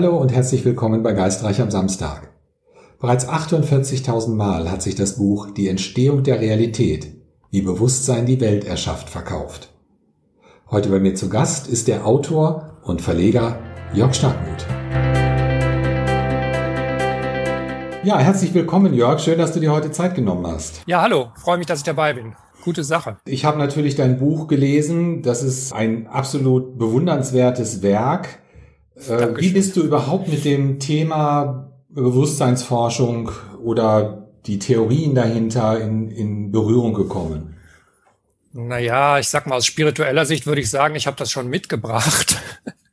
Hallo und herzlich willkommen bei Geistreich am Samstag. Bereits 48.000 Mal hat sich das Buch Die Entstehung der Realität, wie Bewusstsein die Welt erschafft, verkauft. Heute bei mir zu Gast ist der Autor und Verleger Jörg Starkmuth. Ja, herzlich willkommen, Jörg. Schön, dass du dir heute Zeit genommen hast. Ja, hallo. Freue mich, dass ich dabei bin. Gute Sache. Ich habe natürlich dein Buch gelesen. Das ist ein absolut bewundernswertes Werk. Äh, wie bist du überhaupt mit dem Thema Bewusstseinsforschung oder die Theorien dahinter in, in Berührung gekommen? Naja, ich sag mal, aus spiritueller Sicht würde ich sagen, ich habe das schon mitgebracht.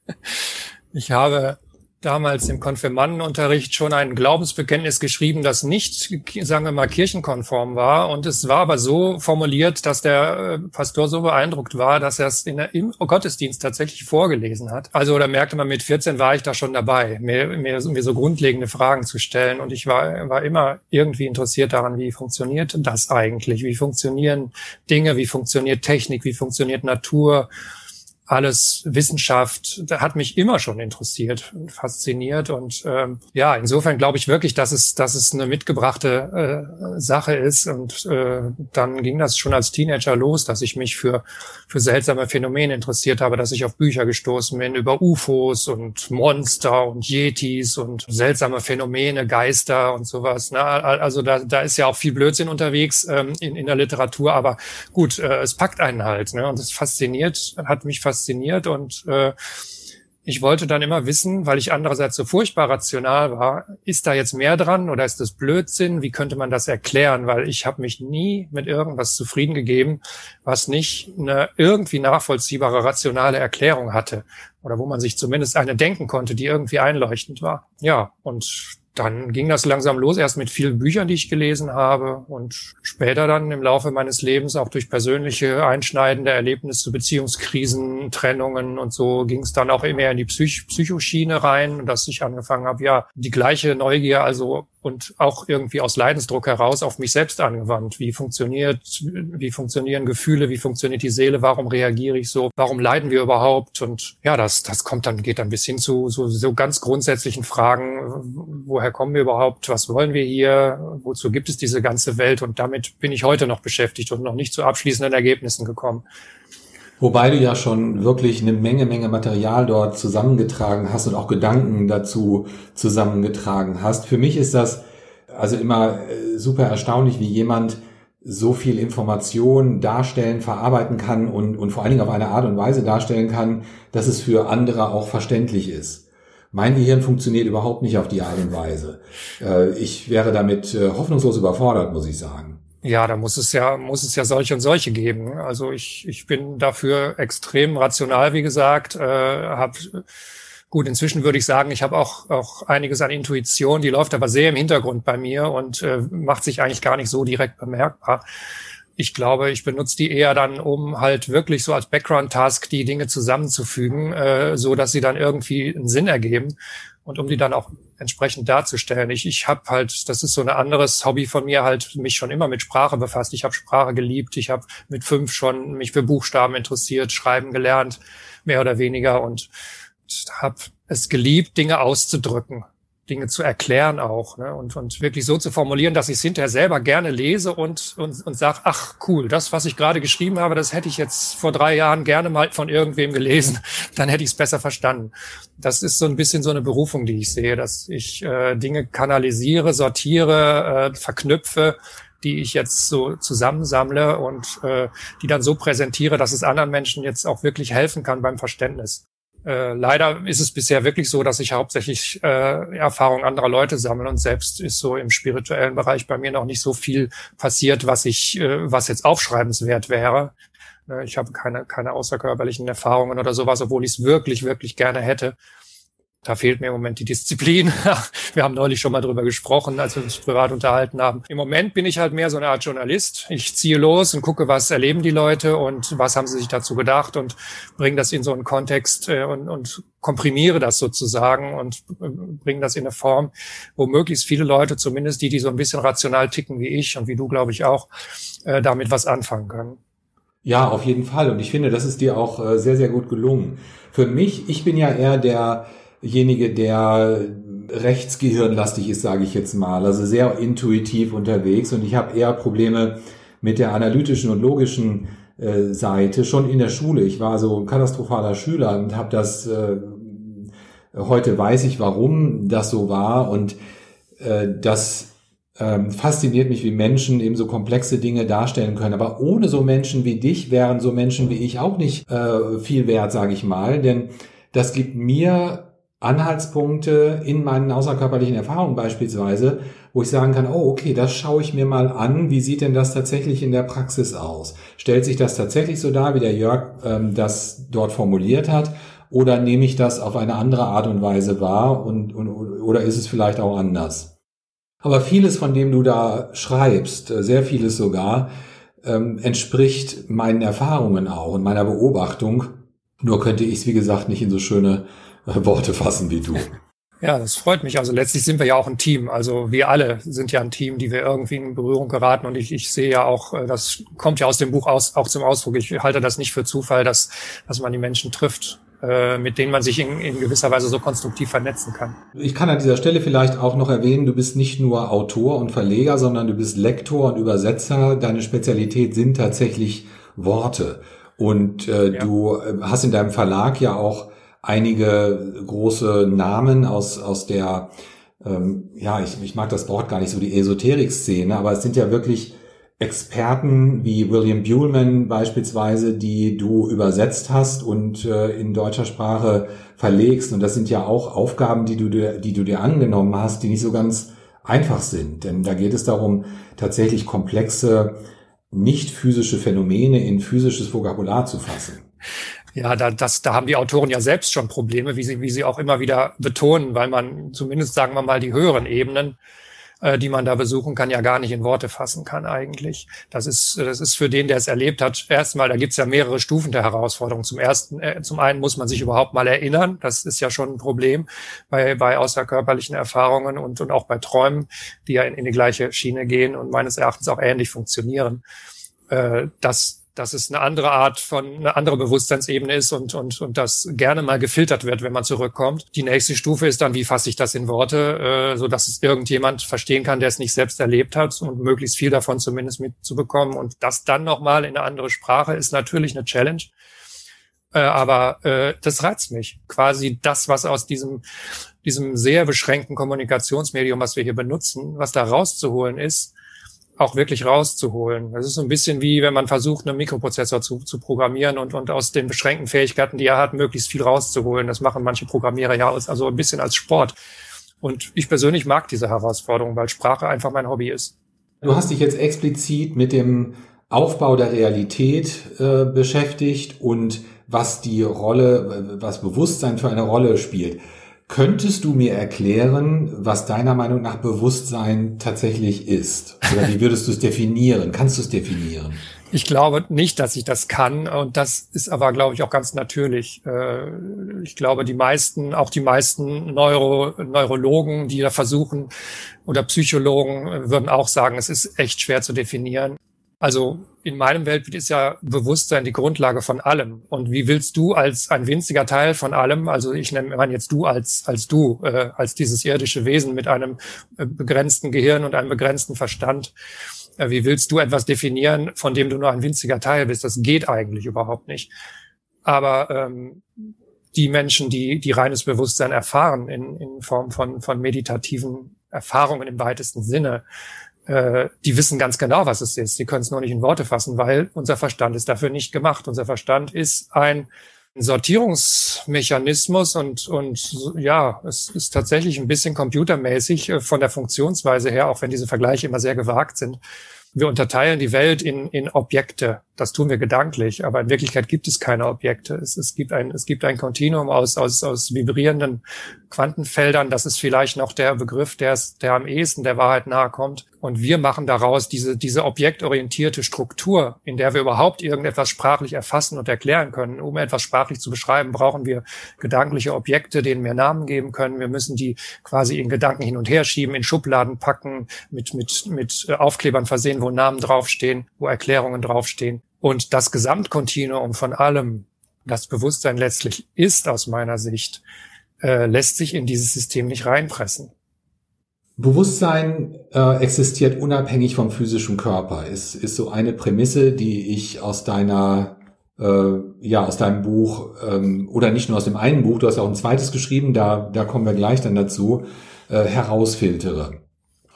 ich habe damals im Konfirmandenunterricht schon ein Glaubensbekenntnis geschrieben, das nicht, sagen wir mal, kirchenkonform war. Und es war aber so formuliert, dass der äh, Pastor so beeindruckt war, dass er es in der, im Gottesdienst tatsächlich vorgelesen hat. Also da merkte man, mit 14 war ich da schon dabei, mir, mir, mir so grundlegende Fragen zu stellen. Und ich war, war immer irgendwie interessiert daran, wie funktioniert das eigentlich? Wie funktionieren Dinge? Wie funktioniert Technik? Wie funktioniert Natur? Alles Wissenschaft, da hat mich immer schon interessiert und fasziniert. Und ähm, ja, insofern glaube ich wirklich, dass es, dass es eine mitgebrachte äh, Sache ist. Und äh, dann ging das schon als Teenager los, dass ich mich für, für seltsame Phänomene interessiert habe, dass ich auf Bücher gestoßen bin über UFOs und Monster und Yetis und seltsame Phänomene, Geister und sowas. Ne? Also da, da ist ja auch viel Blödsinn unterwegs ähm, in, in der Literatur, aber gut, äh, es packt einen halt. Ne? Und es fasziniert, hat mich fasziniert fasziniert und äh, ich wollte dann immer wissen, weil ich andererseits so furchtbar rational war, ist da jetzt mehr dran oder ist das Blödsinn? Wie könnte man das erklären? Weil ich habe mich nie mit irgendwas zufrieden gegeben, was nicht eine irgendwie nachvollziehbare rationale Erklärung hatte oder wo man sich zumindest eine denken konnte, die irgendwie einleuchtend war. Ja, und dann ging das langsam los, erst mit vielen Büchern, die ich gelesen habe und später dann im Laufe meines Lebens auch durch persönliche einschneidende Erlebnisse, Beziehungskrisen, Trennungen und so ging es dann auch immer in die Psych Psychoschiene rein, dass ich angefangen habe, ja, die gleiche Neugier also und auch irgendwie aus Leidensdruck heraus auf mich selbst angewandt. Wie funktioniert, wie funktionieren Gefühle, wie funktioniert die Seele, warum reagiere ich so, warum leiden wir überhaupt? Und ja, das, das kommt dann, geht dann bis hin zu so, so ganz grundsätzlichen Fragen, woher kommen wir überhaupt, was wollen wir hier, wozu gibt es diese ganze Welt? Und damit bin ich heute noch beschäftigt und noch nicht zu abschließenden Ergebnissen gekommen. Wobei du ja schon wirklich eine Menge, Menge Material dort zusammengetragen hast und auch Gedanken dazu zusammengetragen hast. Für mich ist das also immer äh, super erstaunlich, wie jemand so viel Information darstellen, verarbeiten kann und, und vor allen Dingen auf eine Art und Weise darstellen kann, dass es für andere auch verständlich ist. Mein Gehirn funktioniert überhaupt nicht auf die Art und Weise. Äh, ich wäre damit äh, hoffnungslos überfordert, muss ich sagen. Ja, da muss es ja, muss es ja solche und solche geben. Also ich, ich bin dafür extrem rational, wie gesagt, äh, habe Gut, inzwischen würde ich sagen, ich habe auch, auch einiges an Intuition, die läuft aber sehr im Hintergrund bei mir und äh, macht sich eigentlich gar nicht so direkt bemerkbar. Ich glaube, ich benutze die eher dann, um halt wirklich so als Background-Task die Dinge zusammenzufügen, äh, so dass sie dann irgendwie einen Sinn ergeben und um die dann auch entsprechend darzustellen. Ich, ich habe halt, das ist so ein anderes Hobby von mir, halt mich schon immer mit Sprache befasst. Ich habe Sprache geliebt. Ich habe mit fünf schon mich für Buchstaben interessiert, schreiben gelernt, mehr oder weniger und habe es geliebt, Dinge auszudrücken. Dinge zu erklären auch ne? und, und wirklich so zu formulieren, dass ich es hinterher selber gerne lese und, und, und sage, ach cool, das, was ich gerade geschrieben habe, das hätte ich jetzt vor drei Jahren gerne mal von irgendwem gelesen, dann hätte ich es besser verstanden. Das ist so ein bisschen so eine Berufung, die ich sehe, dass ich äh, Dinge kanalisiere, sortiere, äh, verknüpfe, die ich jetzt so zusammensammle und äh, die dann so präsentiere, dass es anderen Menschen jetzt auch wirklich helfen kann beim Verständnis. Äh, leider ist es bisher wirklich so, dass ich hauptsächlich äh, Erfahrung anderer Leute sammle und selbst ist so im spirituellen Bereich bei mir noch nicht so viel passiert, was ich, äh, was jetzt aufschreibenswert wäre. Äh, ich habe keine, keine außerkörperlichen Erfahrungen oder sowas, obwohl ich es wirklich, wirklich gerne hätte da fehlt mir im Moment die Disziplin. wir haben neulich schon mal drüber gesprochen, als wir uns privat unterhalten haben. Im Moment bin ich halt mehr so eine Art Journalist. Ich ziehe los und gucke, was erleben die Leute und was haben sie sich dazu gedacht und bringe das in so einen Kontext äh, und, und komprimiere das sozusagen und äh, bringe das in eine Form, wo möglichst viele Leute, zumindest die, die so ein bisschen rational ticken wie ich und wie du, glaube ich, auch, äh, damit was anfangen können. Ja, auf jeden Fall. Und ich finde, das ist dir auch sehr, sehr gut gelungen. Für mich, ich bin ja eher der derjenige, der rechtsgehirnlastig ist, sage ich jetzt mal, also sehr intuitiv unterwegs und ich habe eher Probleme mit der analytischen und logischen äh, Seite schon in der Schule. Ich war so ein katastrophaler Schüler und habe das äh, heute weiß ich, warum das so war und äh, das ähm, fasziniert mich, wie Menschen eben so komplexe Dinge darstellen können. Aber ohne so Menschen wie dich wären so Menschen wie ich auch nicht äh, viel wert, sage ich mal, denn das gibt mir Anhaltspunkte in meinen außerkörperlichen Erfahrungen beispielsweise, wo ich sagen kann, oh, okay, das schaue ich mir mal an. Wie sieht denn das tatsächlich in der Praxis aus? Stellt sich das tatsächlich so dar, wie der Jörg ähm, das dort formuliert hat? Oder nehme ich das auf eine andere Art und Weise wahr und, und oder ist es vielleicht auch anders? Aber vieles, von dem du da schreibst, äh, sehr vieles sogar, ähm, entspricht meinen Erfahrungen auch und meiner Beobachtung. Nur könnte ich es, wie gesagt, nicht in so schöne Worte fassen wie du. Ja, das freut mich. Also letztlich sind wir ja auch ein Team. Also wir alle sind ja ein Team, die wir irgendwie in Berührung geraten. Und ich, ich sehe ja auch, äh, das kommt ja aus dem Buch aus, auch zum Ausdruck. Ich halte das nicht für Zufall, dass, dass man die Menschen trifft, äh, mit denen man sich in, in gewisser Weise so konstruktiv vernetzen kann. Ich kann an dieser Stelle vielleicht auch noch erwähnen, du bist nicht nur Autor und Verleger, sondern du bist Lektor und Übersetzer. Deine Spezialität sind tatsächlich Worte. Und äh, ja. du äh, hast in deinem Verlag ja auch einige große Namen aus, aus der, ähm, ja, ich, ich mag das Wort gar nicht so, die Esoterik-Szene, aber es sind ja wirklich Experten wie William Buhlman beispielsweise, die du übersetzt hast und äh, in deutscher Sprache verlegst. Und das sind ja auch Aufgaben, die du, dir, die du dir angenommen hast, die nicht so ganz einfach sind. Denn da geht es darum, tatsächlich komplexe, nicht physische Phänomene in physisches Vokabular zu fassen. Ja, da, das, da haben die Autoren ja selbst schon Probleme, wie sie, wie sie auch immer wieder betonen, weil man zumindest, sagen wir mal, die höheren Ebenen, äh, die man da besuchen kann, ja gar nicht in Worte fassen kann eigentlich. Das ist, das ist für den, der es erlebt hat, erstmal, da gibt's ja mehrere Stufen der Herausforderung. Zum ersten, äh, zum einen muss man sich überhaupt mal erinnern, das ist ja schon ein Problem bei, bei außerkörperlichen Erfahrungen und, und auch bei Träumen, die ja in, in die gleiche Schiene gehen und meines Erachtens auch ähnlich funktionieren. Äh, das dass es eine andere Art von, eine andere Bewusstseinsebene ist und, und, und das gerne mal gefiltert wird, wenn man zurückkommt. Die nächste Stufe ist dann, wie fasse ich das in Worte, äh, so dass es irgendjemand verstehen kann, der es nicht selbst erlebt hat und möglichst viel davon zumindest mitzubekommen. Und das dann nochmal in eine andere Sprache ist natürlich eine Challenge. Äh, aber äh, das reizt mich. Quasi das, was aus diesem, diesem sehr beschränkten Kommunikationsmedium, was wir hier benutzen, was da rauszuholen ist, auch wirklich rauszuholen. Das ist so ein bisschen wie, wenn man versucht, einen Mikroprozessor zu, zu programmieren und, und aus den beschränkten Fähigkeiten, die er hat, möglichst viel rauszuholen. Das machen manche Programmierer ja aus, also ein bisschen als Sport. Und ich persönlich mag diese Herausforderung, weil Sprache einfach mein Hobby ist. Du hast dich jetzt explizit mit dem Aufbau der Realität äh, beschäftigt und was die Rolle, was Bewusstsein für eine Rolle spielt. Könntest du mir erklären, was deiner Meinung nach Bewusstsein tatsächlich ist? Oder wie würdest du es definieren? Kannst du es definieren? Ich glaube nicht, dass ich das kann. Und das ist aber, glaube ich, auch ganz natürlich. Äh, ich glaube, die meisten, auch die meisten Neuro, Neurologen, die da versuchen, oder Psychologen äh, würden auch sagen, es ist echt schwer zu definieren. Also in meinem Weltbild ist ja Bewusstsein die Grundlage von allem. Und wie willst du als ein winziger Teil von allem, also ich nenne man jetzt du als, als du, äh, als dieses irdische Wesen mit einem äh, begrenzten Gehirn und einem begrenzten Verstand, äh, wie willst du etwas definieren, von dem du nur ein winziger Teil bist? Das geht eigentlich überhaupt nicht. Aber ähm, die Menschen, die, die reines Bewusstsein erfahren in, in Form von, von meditativen Erfahrungen im weitesten Sinne, äh, die wissen ganz genau, was es ist. Die können es nur nicht in Worte fassen, weil unser Verstand ist dafür nicht gemacht. Unser Verstand ist ein Sortierungsmechanismus und, und ja, es ist tatsächlich ein bisschen computermäßig äh, von der Funktionsweise her, auch wenn diese Vergleiche immer sehr gewagt sind. Wir unterteilen die Welt in, in Objekte. Das tun wir gedanklich, aber in Wirklichkeit gibt es keine Objekte. Es, es gibt ein, es gibt ein Kontinuum aus, aus, aus vibrierenden Quantenfeldern. Das ist vielleicht noch der Begriff, der, der am ehesten der Wahrheit nahe kommt. Und wir machen daraus diese, diese objektorientierte Struktur, in der wir überhaupt irgendetwas sprachlich erfassen und erklären können. Um etwas sprachlich zu beschreiben, brauchen wir gedankliche Objekte, denen wir Namen geben können. Wir müssen die quasi in Gedanken hin und her schieben, in Schubladen packen, mit, mit, mit Aufklebern versehen, wo Namen draufstehen, wo Erklärungen draufstehen. Und das Gesamtkontinuum von allem, das Bewusstsein letztlich ist aus meiner Sicht, äh, lässt sich in dieses System nicht reinpressen. Bewusstsein äh, existiert unabhängig vom physischen Körper, ist, ist so eine Prämisse, die ich aus deiner, äh, ja, aus deinem Buch, ähm, oder nicht nur aus dem einen Buch, du hast ja auch ein zweites geschrieben, da, da kommen wir gleich dann dazu, äh, herausfiltere.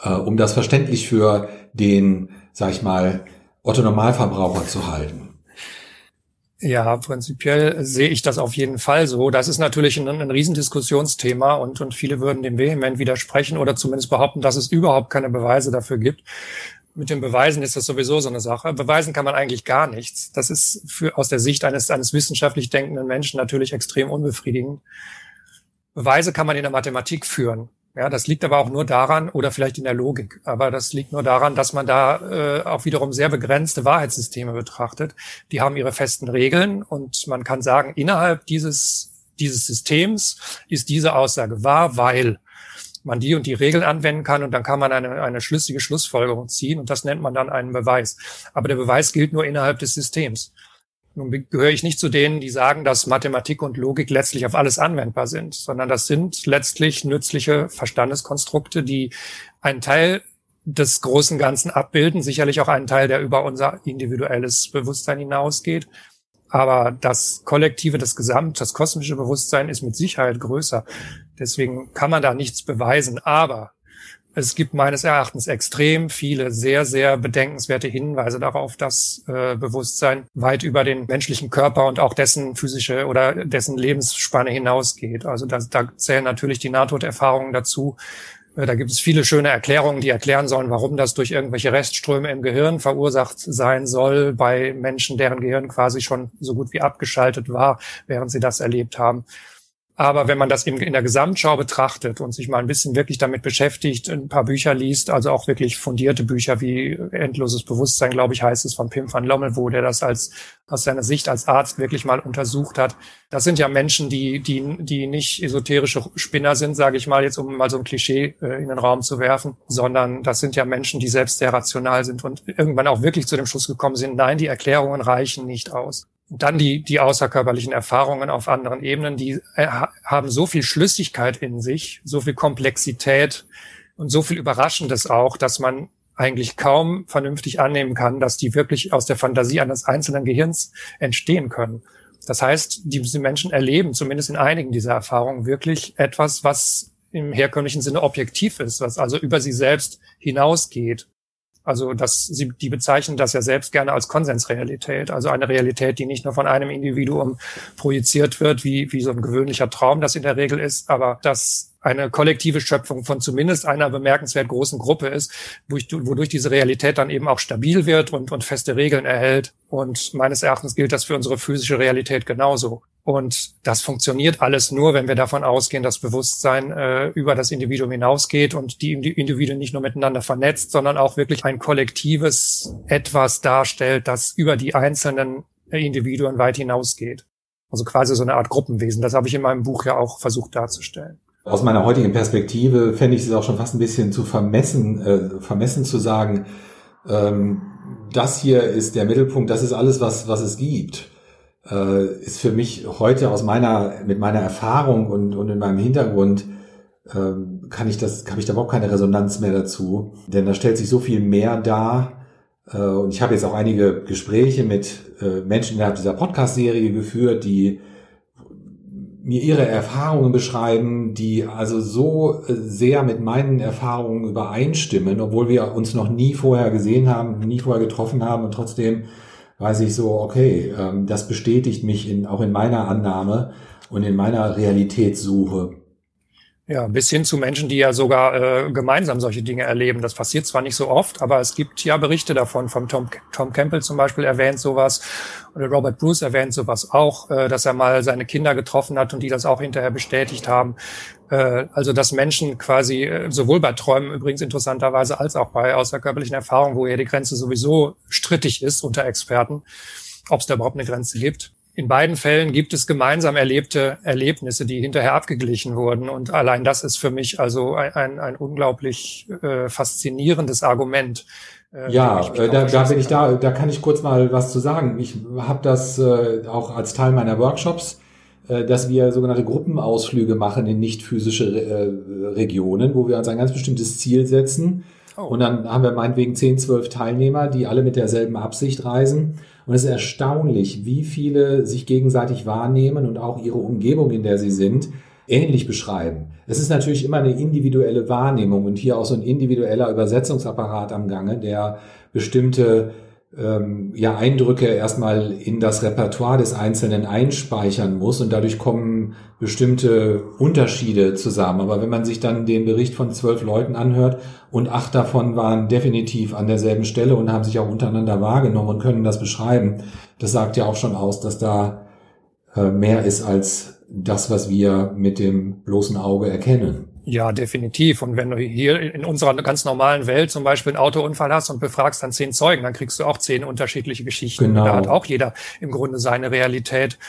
Äh, um das verständlich für den, sag ich mal, Otto Normalverbraucher zu halten. Ja, prinzipiell sehe ich das auf jeden Fall so. Das ist natürlich ein, ein Riesendiskussionsthema und, und viele würden dem vehement widersprechen oder zumindest behaupten, dass es überhaupt keine Beweise dafür gibt. Mit den Beweisen ist das sowieso so eine Sache. Beweisen kann man eigentlich gar nichts. Das ist für, aus der Sicht eines, eines wissenschaftlich denkenden Menschen natürlich extrem unbefriedigend. Beweise kann man in der Mathematik führen. Ja, das liegt aber auch nur daran, oder vielleicht in der Logik, aber das liegt nur daran, dass man da äh, auch wiederum sehr begrenzte Wahrheitssysteme betrachtet. Die haben ihre festen Regeln und man kann sagen, innerhalb dieses, dieses Systems ist diese Aussage wahr, weil man die und die Regeln anwenden kann und dann kann man eine, eine schlüssige Schlussfolgerung ziehen und das nennt man dann einen Beweis. Aber der Beweis gilt nur innerhalb des Systems. Nun gehöre ich nicht zu denen, die sagen, dass Mathematik und Logik letztlich auf alles anwendbar sind, sondern das sind letztlich nützliche Verstandeskonstrukte, die einen Teil des großen Ganzen abbilden, sicherlich auch einen Teil, der über unser individuelles Bewusstsein hinausgeht. Aber das Kollektive, das Gesamt, das kosmische Bewusstsein ist mit Sicherheit größer. Deswegen kann man da nichts beweisen. Aber es gibt meines Erachtens extrem viele sehr, sehr bedenkenswerte Hinweise darauf, dass äh, Bewusstsein weit über den menschlichen Körper und auch dessen physische oder dessen Lebensspanne hinausgeht. Also da, da zählen natürlich die Nahtoderfahrungen dazu. Äh, da gibt es viele schöne Erklärungen, die erklären sollen, warum das durch irgendwelche Restströme im Gehirn verursacht sein soll bei Menschen, deren Gehirn quasi schon so gut wie abgeschaltet war, während sie das erlebt haben. Aber wenn man das in, in, der Gesamtschau betrachtet und sich mal ein bisschen wirklich damit beschäftigt, ein paar Bücher liest, also auch wirklich fundierte Bücher wie Endloses Bewusstsein, glaube ich, heißt es von Pim van Lommel, wo der das als aus seiner Sicht als Arzt wirklich mal untersucht hat. Das sind ja Menschen, die die die nicht esoterische Spinner sind, sage ich mal jetzt, um mal so ein Klischee äh, in den Raum zu werfen, sondern das sind ja Menschen, die selbst sehr rational sind und irgendwann auch wirklich zu dem Schluss gekommen sind, nein, die Erklärungen reichen nicht aus dann die, die außerkörperlichen Erfahrungen auf anderen Ebenen, die äh, haben so viel Schlüssigkeit in sich, so viel Komplexität und so viel Überraschendes auch, dass man eigentlich kaum vernünftig annehmen kann, dass die wirklich aus der Fantasie eines einzelnen Gehirns entstehen können. Das heißt, diese Menschen erleben zumindest in einigen dieser Erfahrungen wirklich etwas, was im herkömmlichen Sinne objektiv ist, was also über sie selbst hinausgeht. Also das, sie, die bezeichnen das ja selbst gerne als Konsensrealität, also eine Realität, die nicht nur von einem Individuum projiziert wird, wie, wie so ein gewöhnlicher Traum das in der Regel ist, aber dass eine kollektive Schöpfung von zumindest einer bemerkenswert großen Gruppe ist, wodurch, diese Realität dann eben auch stabil wird und, und feste Regeln erhält. Und meines Erachtens gilt das für unsere physische Realität genauso. Und das funktioniert alles nur, wenn wir davon ausgehen, dass Bewusstsein äh, über das Individuum hinausgeht und die Individuen nicht nur miteinander vernetzt, sondern auch wirklich ein kollektives etwas darstellt, das über die einzelnen Individuen weit hinausgeht. Also quasi so eine Art Gruppenwesen. Das habe ich in meinem Buch ja auch versucht darzustellen. Aus meiner heutigen Perspektive fände ich es auch schon fast ein bisschen zu vermessen, äh, vermessen zu sagen, ähm, das hier ist der Mittelpunkt, das ist alles, was, was es gibt ist für mich heute aus meiner, mit meiner Erfahrung und, und in meinem Hintergrund, ähm, kann ich das, habe ich da überhaupt keine Resonanz mehr dazu. Denn da stellt sich so viel mehr dar. Äh, und ich habe jetzt auch einige Gespräche mit äh, Menschen innerhalb dieser Podcast-Serie geführt, die mir ihre Erfahrungen beschreiben, die also so äh, sehr mit meinen Erfahrungen übereinstimmen, obwohl wir uns noch nie vorher gesehen haben, nie vorher getroffen haben und trotzdem weiß ich so, okay, ähm, das bestätigt mich in, auch in meiner Annahme und in meiner Realitätssuche. Ja, bis hin zu Menschen, die ja sogar äh, gemeinsam solche Dinge erleben. Das passiert zwar nicht so oft, aber es gibt ja Berichte davon. Vom Tom, Tom Campbell zum Beispiel erwähnt sowas. Oder Robert Bruce erwähnt sowas auch, äh, dass er mal seine Kinder getroffen hat und die das auch hinterher bestätigt haben. Äh, also dass Menschen quasi äh, sowohl bei Träumen übrigens interessanterweise als auch bei außerkörperlichen Erfahrungen, wo ja die Grenze sowieso strittig ist unter Experten, ob es da überhaupt eine Grenze gibt, in beiden Fällen gibt es gemeinsam erlebte Erlebnisse, die hinterher abgeglichen wurden. Und allein das ist für mich also ein, ein, ein unglaublich äh, faszinierendes Argument. Äh, ja, äh, da, da bin ich da, da kann ich kurz mal was zu sagen. Ich habe das äh, auch als Teil meiner Workshops äh, dass wir sogenannte Gruppenausflüge machen in nicht physische äh, Regionen, wo wir uns ein ganz bestimmtes Ziel setzen. Oh. Und dann haben wir meinetwegen 10, 12 Teilnehmer, die alle mit derselben Absicht reisen. Und es ist erstaunlich, wie viele sich gegenseitig wahrnehmen und auch ihre Umgebung, in der sie sind, ähnlich beschreiben. Es ist natürlich immer eine individuelle Wahrnehmung und hier auch so ein individueller Übersetzungsapparat am Gange, der bestimmte ähm, ja, Eindrücke erstmal in das Repertoire des Einzelnen einspeichern muss und dadurch kommen bestimmte Unterschiede zusammen. Aber wenn man sich dann den Bericht von zwölf Leuten anhört und acht davon waren definitiv an derselben Stelle und haben sich auch untereinander wahrgenommen und können das beschreiben, das sagt ja auch schon aus, dass da äh, mehr ist als das, was wir mit dem bloßen Auge erkennen. Ja, definitiv. Und wenn du hier in unserer ganz normalen Welt zum Beispiel einen Autounfall hast und befragst dann zehn Zeugen, dann kriegst du auch zehn unterschiedliche Geschichten. Genau. Da hat auch jeder im Grunde seine Realität.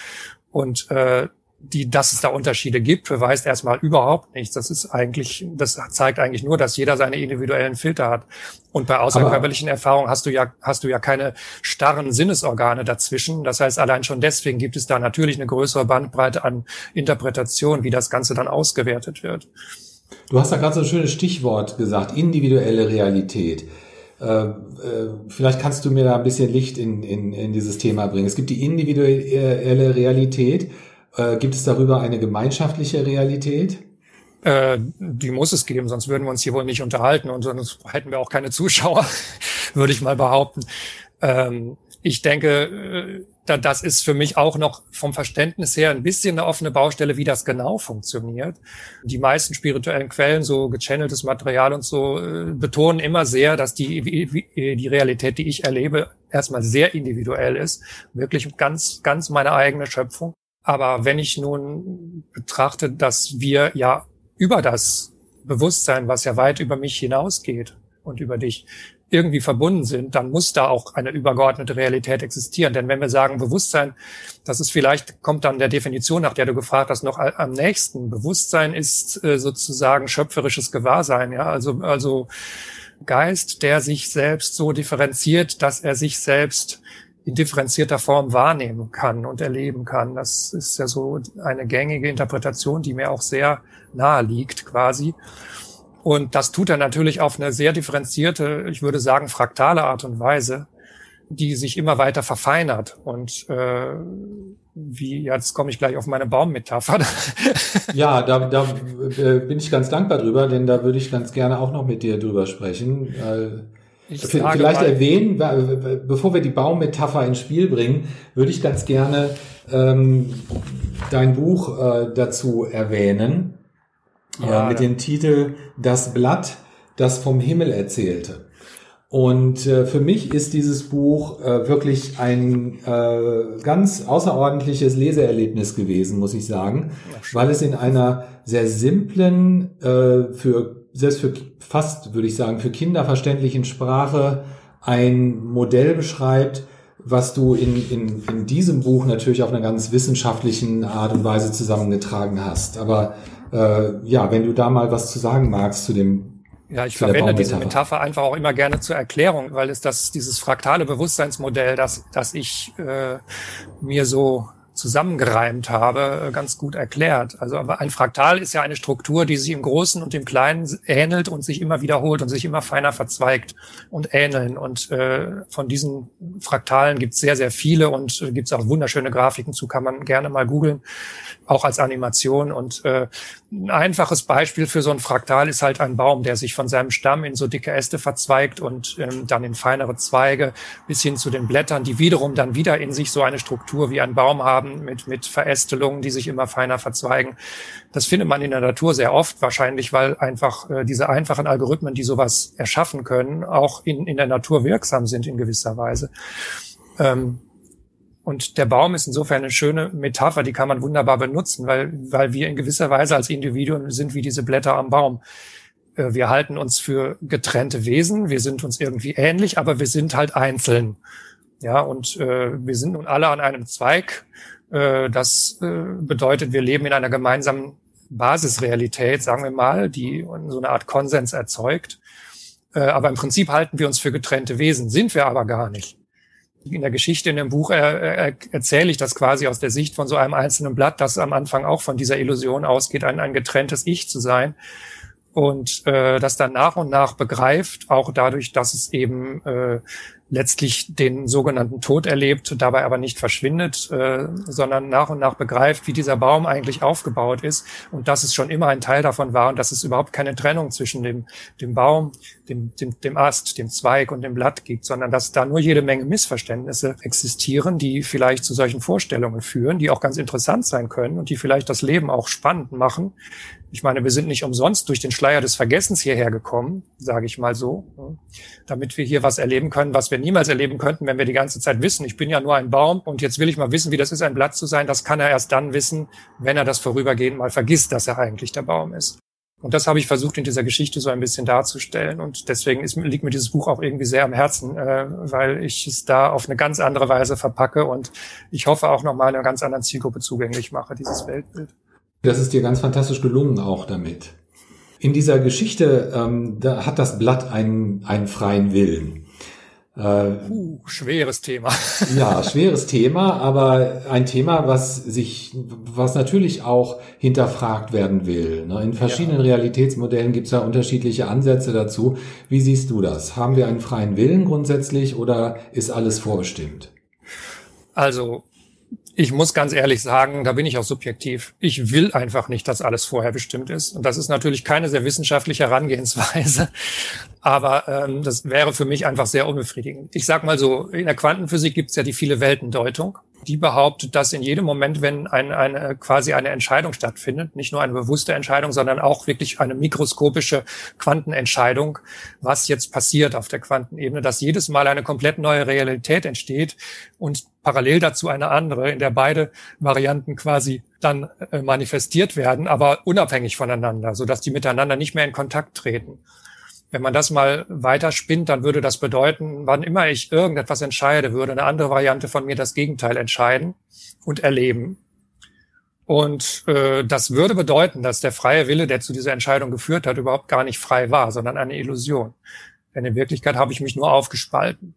Und äh, die, dass es da Unterschiede gibt, beweist erstmal überhaupt nichts. Das ist eigentlich, das zeigt eigentlich nur, dass jeder seine individuellen Filter hat. Und bei außerkörperlichen Erfahrungen hast du ja, hast du ja keine starren Sinnesorgane dazwischen. Das heißt, allein schon deswegen gibt es da natürlich eine größere Bandbreite an Interpretation, wie das Ganze dann ausgewertet wird. Du hast da gerade so ein schönes Stichwort gesagt, individuelle Realität. Äh, äh, vielleicht kannst du mir da ein bisschen Licht in, in, in dieses Thema bringen. Es gibt die individuelle Realität. Äh, gibt es darüber eine gemeinschaftliche Realität? Die muss es geben, sonst würden wir uns hier wohl nicht unterhalten und sonst hätten wir auch keine Zuschauer, würde ich mal behaupten. Ähm, ich denke, das ist für mich auch noch vom Verständnis her ein bisschen eine offene Baustelle, wie das genau funktioniert. Die meisten spirituellen Quellen, so gechanneltes Material und so, äh, betonen immer sehr, dass die, die Realität, die ich erlebe, erstmal sehr individuell ist. Wirklich ganz, ganz meine eigene Schöpfung. Aber wenn ich nun betrachte, dass wir ja über das Bewusstsein, was ja weit über mich hinausgeht und über dich, irgendwie verbunden sind, dann muss da auch eine übergeordnete Realität existieren. Denn wenn wir sagen Bewusstsein, das ist vielleicht, kommt dann der Definition, nach der du gefragt hast, noch am nächsten. Bewusstsein ist äh, sozusagen schöpferisches Gewahrsein, ja, also, also Geist, der sich selbst so differenziert, dass er sich selbst in differenzierter Form wahrnehmen kann und erleben kann. Das ist ja so eine gängige Interpretation, die mir auch sehr nahe liegt quasi. Und das tut er natürlich auf eine sehr differenzierte, ich würde sagen, fraktale Art und Weise, die sich immer weiter verfeinert. Und äh, wie, jetzt komme ich gleich auf meine Baummetapher. ja, da, da äh, bin ich ganz dankbar drüber, denn da würde ich ganz gerne auch noch mit dir drüber sprechen. Äh, vielleicht erwähnen, bevor wir die Baummetapher ins Spiel bringen, würde ich ganz gerne ähm, dein Buch äh, dazu erwähnen ja, mit dem Titel Das Blatt, das vom Himmel erzählte. Und äh, für mich ist dieses Buch äh, wirklich ein äh, ganz außerordentliches Leseerlebnis gewesen, muss ich sagen, weil es in einer sehr simplen, äh, für selbst für fast würde ich sagen für Kinder verständlichen Sprache ein Modell beschreibt, was du in, in, in diesem Buch natürlich auf einer ganz wissenschaftlichen Art und Weise zusammengetragen hast. Aber äh, ja, wenn du da mal was zu sagen magst zu dem ja, ich verwende diese Metapher einfach auch immer gerne zur Erklärung, weil es das dieses fraktale Bewusstseinsmodell, das, das ich äh, mir so zusammengereimt habe, äh, ganz gut erklärt. Also aber ein Fraktal ist ja eine Struktur, die sich im Großen und im Kleinen ähnelt und sich immer wiederholt und sich immer feiner verzweigt und ähneln. Und äh, von diesen Fraktalen gibt es sehr, sehr viele und äh, gibt es auch wunderschöne Grafiken zu, kann man gerne mal googeln, auch als Animation. Und äh, ein einfaches Beispiel für so ein Fraktal ist halt ein Baum, der sich von seinem Stamm in so dicke Äste verzweigt und ähm, dann in feinere Zweige bis hin zu den Blättern, die wiederum dann wieder in sich so eine Struktur wie ein Baum haben mit, mit Verästelungen, die sich immer feiner verzweigen. Das findet man in der Natur sehr oft, wahrscheinlich, weil einfach äh, diese einfachen Algorithmen, die sowas erschaffen können, auch in, in der Natur wirksam sind in gewisser Weise. Ähm, und der Baum ist insofern eine schöne Metapher, die kann man wunderbar benutzen, weil, weil wir in gewisser Weise als Individuen sind wie diese Blätter am Baum. Äh, wir halten uns für getrennte Wesen, wir sind uns irgendwie ähnlich, aber wir sind halt einzeln. Ja, und äh, wir sind nun alle an einem Zweig das äh, bedeutet, wir leben in einer gemeinsamen Basisrealität, sagen wir mal, die so eine Art Konsens erzeugt. Äh, aber im Prinzip halten wir uns für getrennte Wesen, sind wir aber gar nicht. In der Geschichte in dem Buch äh, äh, erzähle ich das quasi aus der Sicht von so einem einzelnen Blatt, das am Anfang auch von dieser Illusion ausgeht, ein, ein getrenntes Ich zu sein und äh, das dann nach und nach begreift, auch dadurch, dass es eben äh, letztlich den sogenannten Tod erlebt, dabei aber nicht verschwindet, äh, sondern nach und nach begreift, wie dieser Baum eigentlich aufgebaut ist und dass es schon immer ein Teil davon war und dass es überhaupt keine Trennung zwischen dem, dem Baum, dem, dem, dem Ast, dem Zweig und dem Blatt gibt, sondern dass da nur jede Menge Missverständnisse existieren, die vielleicht zu solchen Vorstellungen führen, die auch ganz interessant sein können und die vielleicht das Leben auch spannend machen, ich meine, wir sind nicht umsonst durch den Schleier des Vergessens hierher gekommen, sage ich mal so, damit wir hier was erleben können, was wir niemals erleben könnten, wenn wir die ganze Zeit wissen, ich bin ja nur ein Baum und jetzt will ich mal wissen, wie das ist, ein Blatt zu sein. Das kann er erst dann wissen, wenn er das vorübergehend mal vergisst, dass er eigentlich der Baum ist. Und das habe ich versucht in dieser Geschichte so ein bisschen darzustellen. Und deswegen ist, liegt mir dieses Buch auch irgendwie sehr am Herzen, äh, weil ich es da auf eine ganz andere Weise verpacke und ich hoffe auch nochmal einer ganz anderen Zielgruppe zugänglich mache, dieses Weltbild. Das ist dir ganz fantastisch gelungen auch damit. In dieser Geschichte ähm, da hat das Blatt einen, einen freien Willen. Äh, uh, schweres Thema. ja, schweres Thema, aber ein Thema, was sich, was natürlich auch hinterfragt werden will. Ne? In verschiedenen ja. Realitätsmodellen gibt es ja unterschiedliche Ansätze dazu. Wie siehst du das? Haben wir einen freien Willen grundsätzlich oder ist alles vorbestimmt? Also ich muss ganz ehrlich sagen, da bin ich auch subjektiv. Ich will einfach nicht, dass alles vorher bestimmt ist. Und das ist natürlich keine sehr wissenschaftliche Herangehensweise. Aber ähm, das wäre für mich einfach sehr unbefriedigend. Ich sag mal so, in der Quantenphysik gibt es ja die viele Weltendeutung die behauptet, dass in jedem Moment, wenn ein, eine quasi eine Entscheidung stattfindet, nicht nur eine bewusste Entscheidung, sondern auch wirklich eine mikroskopische Quantenentscheidung, was jetzt passiert auf der Quantenebene, dass jedes Mal eine komplett neue Realität entsteht und parallel dazu eine andere, in der beide Varianten quasi dann äh, manifestiert werden, aber unabhängig voneinander, so dass die miteinander nicht mehr in Kontakt treten. Wenn man das mal weiter spinnt, dann würde das bedeuten, wann immer ich irgendetwas entscheide, würde eine andere Variante von mir das Gegenteil entscheiden und erleben. Und äh, das würde bedeuten, dass der freie Wille, der zu dieser Entscheidung geführt hat, überhaupt gar nicht frei war, sondern eine Illusion. Denn in Wirklichkeit habe ich mich nur aufgespalten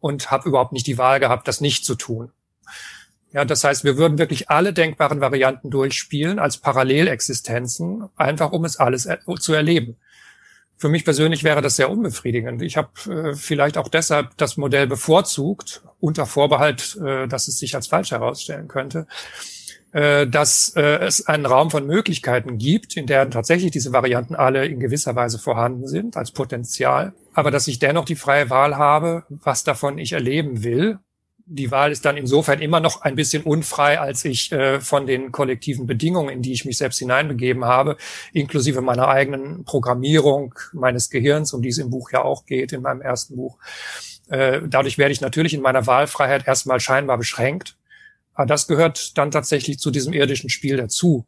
und habe überhaupt nicht die Wahl gehabt, das nicht zu tun. Ja, das heißt, wir würden wirklich alle denkbaren Varianten durchspielen als Parallelexistenzen, einfach um es alles zu erleben. Für mich persönlich wäre das sehr unbefriedigend. Ich habe äh, vielleicht auch deshalb das Modell bevorzugt, unter Vorbehalt, äh, dass es sich als falsch herausstellen könnte, äh, dass äh, es einen Raum von Möglichkeiten gibt, in der tatsächlich diese Varianten alle in gewisser Weise vorhanden sind als Potenzial, aber dass ich dennoch die freie Wahl habe, was davon ich erleben will die Wahl ist dann insofern immer noch ein bisschen unfrei, als ich äh, von den kollektiven Bedingungen, in die ich mich selbst hineinbegeben habe, inklusive meiner eigenen Programmierung meines Gehirns, um die es im Buch ja auch geht, in meinem ersten Buch. Äh, dadurch werde ich natürlich in meiner Wahlfreiheit erstmal scheinbar beschränkt. Aber das gehört dann tatsächlich zu diesem irdischen Spiel dazu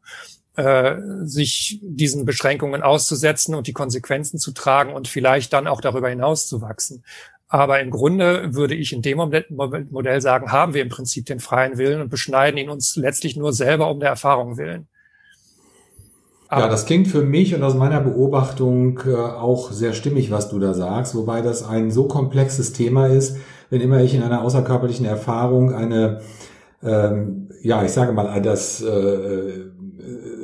äh, sich diesen Beschränkungen auszusetzen und die Konsequenzen zu tragen und vielleicht dann auch darüber hinaus zu wachsen. Aber im Grunde würde ich in dem Modell sagen, haben wir im Prinzip den freien Willen und beschneiden ihn uns letztlich nur selber um der Erfahrung willen. Aber ja, das klingt für mich und aus meiner Beobachtung äh, auch sehr stimmig, was du da sagst, wobei das ein so komplexes Thema ist, wenn immer ich in einer außerkörperlichen Erfahrung eine, ähm, ja, ich sage mal, das, äh, äh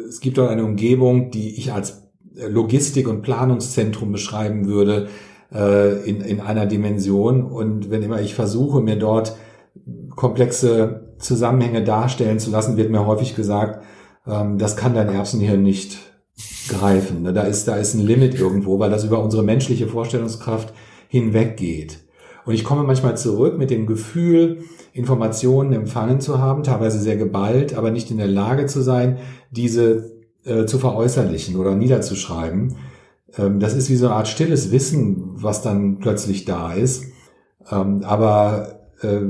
es gibt dort eine Umgebung, die ich als Logistik- und Planungszentrum beschreiben würde, äh, in, in einer Dimension. Und wenn immer ich versuche, mir dort komplexe Zusammenhänge darstellen zu lassen, wird mir häufig gesagt, ähm, das kann dein Erbsenhirn nicht greifen. Da ist, da ist ein Limit irgendwo, weil das über unsere menschliche Vorstellungskraft hinweggeht. Und ich komme manchmal zurück mit dem Gefühl, Informationen empfangen zu haben, teilweise sehr geballt, aber nicht in der Lage zu sein, diese äh, zu veräußerlichen oder niederzuschreiben. Ähm, das ist wie so eine Art stilles Wissen, was dann plötzlich da ist, ähm, aber äh,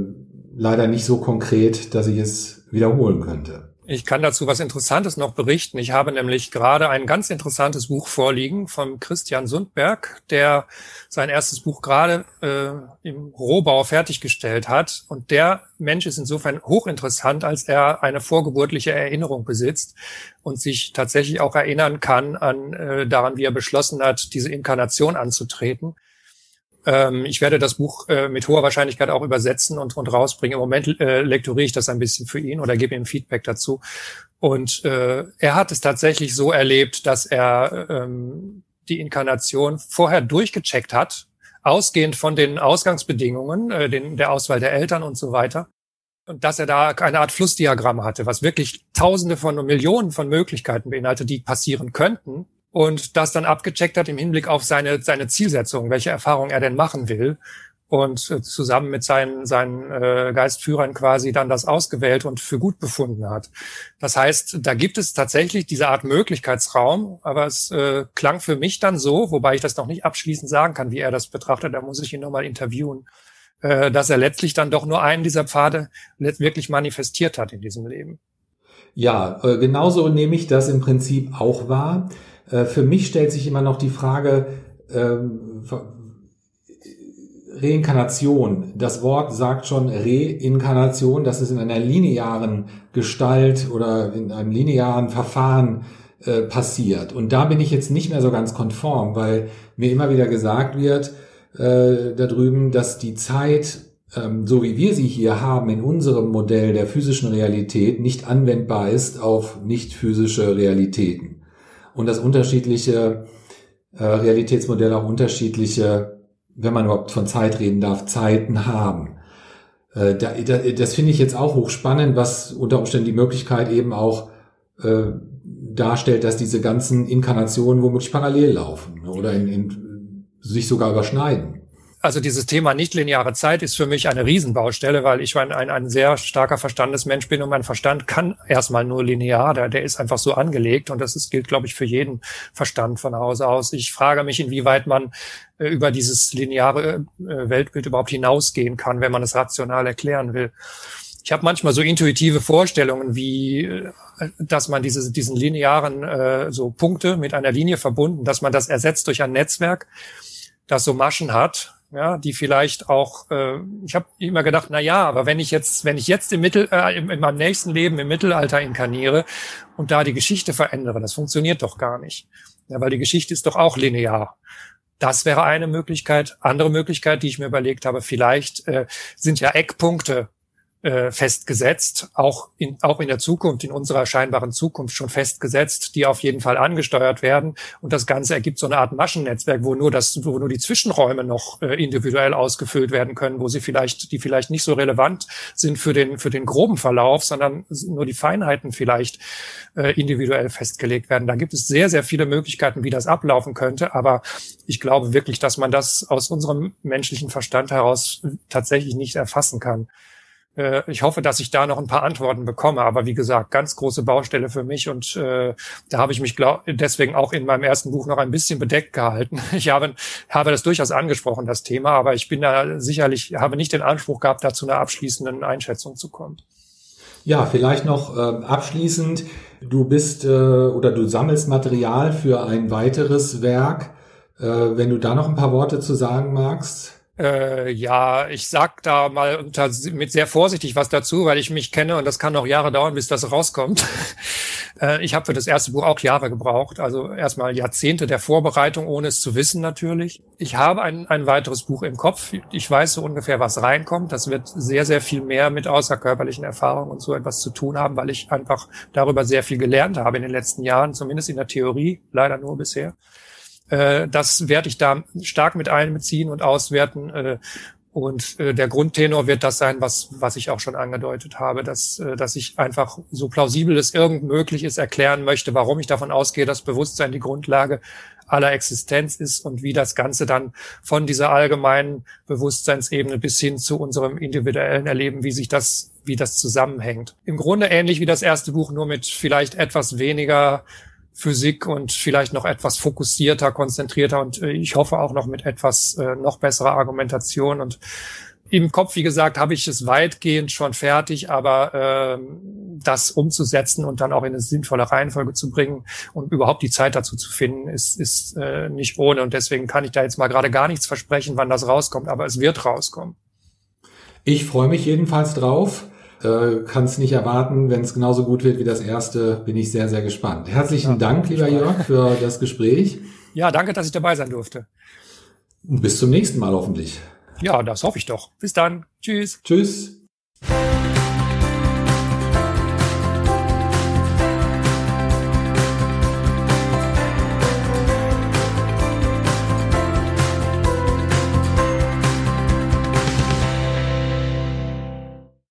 leider nicht so konkret, dass ich es wiederholen könnte. Ich kann dazu was Interessantes noch berichten. Ich habe nämlich gerade ein ganz interessantes Buch vorliegen von Christian Sundberg, der sein erstes Buch gerade äh, im Rohbau fertiggestellt hat. Und der Mensch ist insofern hochinteressant, als er eine vorgeburtliche Erinnerung besitzt und sich tatsächlich auch erinnern kann an äh, daran, wie er beschlossen hat, diese Inkarnation anzutreten. Ähm, ich werde das Buch äh, mit hoher Wahrscheinlichkeit auch übersetzen und, und rausbringen. Im Moment äh, lektoriere ich das ein bisschen für ihn oder gebe ihm Feedback dazu. Und äh, er hat es tatsächlich so erlebt, dass er ähm, die Inkarnation vorher durchgecheckt hat, ausgehend von den Ausgangsbedingungen, äh, den, der Auswahl der Eltern und so weiter. Und dass er da eine Art Flussdiagramm hatte, was wirklich Tausende von Millionen von Möglichkeiten beinhaltet, die passieren könnten. Und das dann abgecheckt hat im Hinblick auf seine, seine Zielsetzung, welche Erfahrung er denn machen will und äh, zusammen mit seinen, seinen äh, Geistführern quasi dann das ausgewählt und für gut befunden hat. Das heißt, da gibt es tatsächlich diese Art Möglichkeitsraum, aber es äh, klang für mich dann so, wobei ich das noch nicht abschließend sagen kann, wie er das betrachtet, da muss ich ihn nochmal interviewen, äh, dass er letztlich dann doch nur einen dieser Pfade wirklich manifestiert hat in diesem Leben. Ja, äh, genauso nehme ich das im Prinzip auch wahr. Äh, für mich stellt sich immer noch die Frage, ähm, Reinkarnation. Das Wort sagt schon Reinkarnation, dass es in einer linearen Gestalt oder in einem linearen Verfahren äh, passiert. Und da bin ich jetzt nicht mehr so ganz konform, weil mir immer wieder gesagt wird äh, da drüben, dass die Zeit, ähm, so wie wir sie hier haben in unserem Modell der physischen Realität, nicht anwendbar ist auf nicht physische Realitäten. Und dass unterschiedliche äh, Realitätsmodelle auch unterschiedliche wenn man überhaupt von Zeit reden darf, Zeiten haben. Äh, das finde ich jetzt auch hochspannend, was unter Umständen die Möglichkeit eben auch äh, darstellt, dass diese ganzen Inkarnationen womöglich parallel laufen oder in, in, sich sogar überschneiden also dieses Thema nichtlineare Zeit ist für mich eine Riesenbaustelle, weil ich ein, ein, ein sehr starker Verstandesmensch bin und mein Verstand kann erstmal nur linear, der, der ist einfach so angelegt und das ist, gilt, glaube ich, für jeden Verstand von Hause aus. Ich frage mich, inwieweit man äh, über dieses lineare äh, Weltbild überhaupt hinausgehen kann, wenn man es rational erklären will. Ich habe manchmal so intuitive Vorstellungen, wie äh, dass man diese, diesen linearen äh, so Punkte mit einer Linie verbunden, dass man das ersetzt durch ein Netzwerk, das so Maschen hat, ja, die vielleicht auch, äh, ich habe immer gedacht, na ja, aber wenn ich jetzt, wenn ich jetzt im Mittel, äh, in, in meinem nächsten Leben im Mittelalter inkarniere und da die Geschichte verändere, das funktioniert doch gar nicht. Ja, weil die Geschichte ist doch auch linear. Das wäre eine Möglichkeit. Andere Möglichkeit, die ich mir überlegt habe, vielleicht äh, sind ja Eckpunkte äh, festgesetzt, auch in, auch in der Zukunft, in unserer scheinbaren Zukunft schon festgesetzt, die auf jeden Fall angesteuert werden. Und das Ganze ergibt so eine Art Maschennetzwerk, wo nur das, wo nur die Zwischenräume noch äh, individuell ausgefüllt werden können, wo sie vielleicht, die vielleicht nicht so relevant sind für den, für den groben Verlauf, sondern nur die Feinheiten vielleicht äh, individuell festgelegt werden. Da gibt es sehr, sehr viele Möglichkeiten, wie das ablaufen könnte. Aber ich glaube wirklich, dass man das aus unserem menschlichen Verstand heraus tatsächlich nicht erfassen kann. Äh, ich hoffe, dass ich da noch ein paar Antworten bekomme. Aber wie gesagt, ganz große Baustelle für mich und äh, da habe ich mich glaub, deswegen auch in meinem ersten Buch noch ein bisschen bedeckt gehalten. Ich habe, habe das durchaus angesprochen, das Thema, aber ich bin da sicherlich, habe nicht den Anspruch gehabt, da zu einer abschließenden Einschätzung zu kommen. Ja, vielleicht noch äh, abschließend. Du bist äh, oder du sammelst Material für ein weiteres Werk. Äh, wenn du da noch ein paar Worte zu sagen magst. Äh, ja, ich sag da mal unter, mit sehr vorsichtig was dazu, weil ich mich kenne und das kann noch Jahre dauern, bis das rauskommt. äh, ich habe für das erste Buch auch Jahre gebraucht, also erstmal Jahrzehnte der Vorbereitung, ohne es zu wissen natürlich. Ich habe ein, ein weiteres Buch im Kopf. Ich weiß so ungefähr, was reinkommt. Das wird sehr, sehr viel mehr mit außerkörperlichen Erfahrungen und so etwas zu tun haben, weil ich einfach darüber sehr viel gelernt habe in den letzten Jahren, zumindest in der Theorie, leider nur bisher. Äh, das werde ich da stark mit einbeziehen und auswerten. Äh, und äh, der Grundtenor wird das sein, was, was ich auch schon angedeutet habe, dass, äh, dass ich einfach so plausibel es irgend möglich ist erklären möchte, warum ich davon ausgehe, dass Bewusstsein die Grundlage aller Existenz ist und wie das Ganze dann von dieser allgemeinen Bewusstseinsebene bis hin zu unserem individuellen Erleben, wie sich das, wie das zusammenhängt. Im Grunde ähnlich wie das erste Buch, nur mit vielleicht etwas weniger Physik und vielleicht noch etwas fokussierter, konzentrierter und äh, ich hoffe auch noch mit etwas äh, noch besserer Argumentation und im Kopf, wie gesagt, habe ich es weitgehend schon fertig, aber äh, das umzusetzen und dann auch in eine sinnvolle Reihenfolge zu bringen und überhaupt die Zeit dazu zu finden, ist, ist äh, nicht ohne. Und deswegen kann ich da jetzt mal gerade gar nichts versprechen, wann das rauskommt, aber es wird rauskommen. Ich freue mich jedenfalls drauf. Äh, Kann es nicht erwarten, wenn es genauso gut wird wie das erste, bin ich sehr, sehr gespannt. Herzlichen ja, Dank, lieber Jörg, für das Gespräch. Ja, danke, dass ich dabei sein durfte. Und bis zum nächsten Mal hoffentlich. Ja, das hoffe ich doch. Bis dann. Tschüss. Tschüss.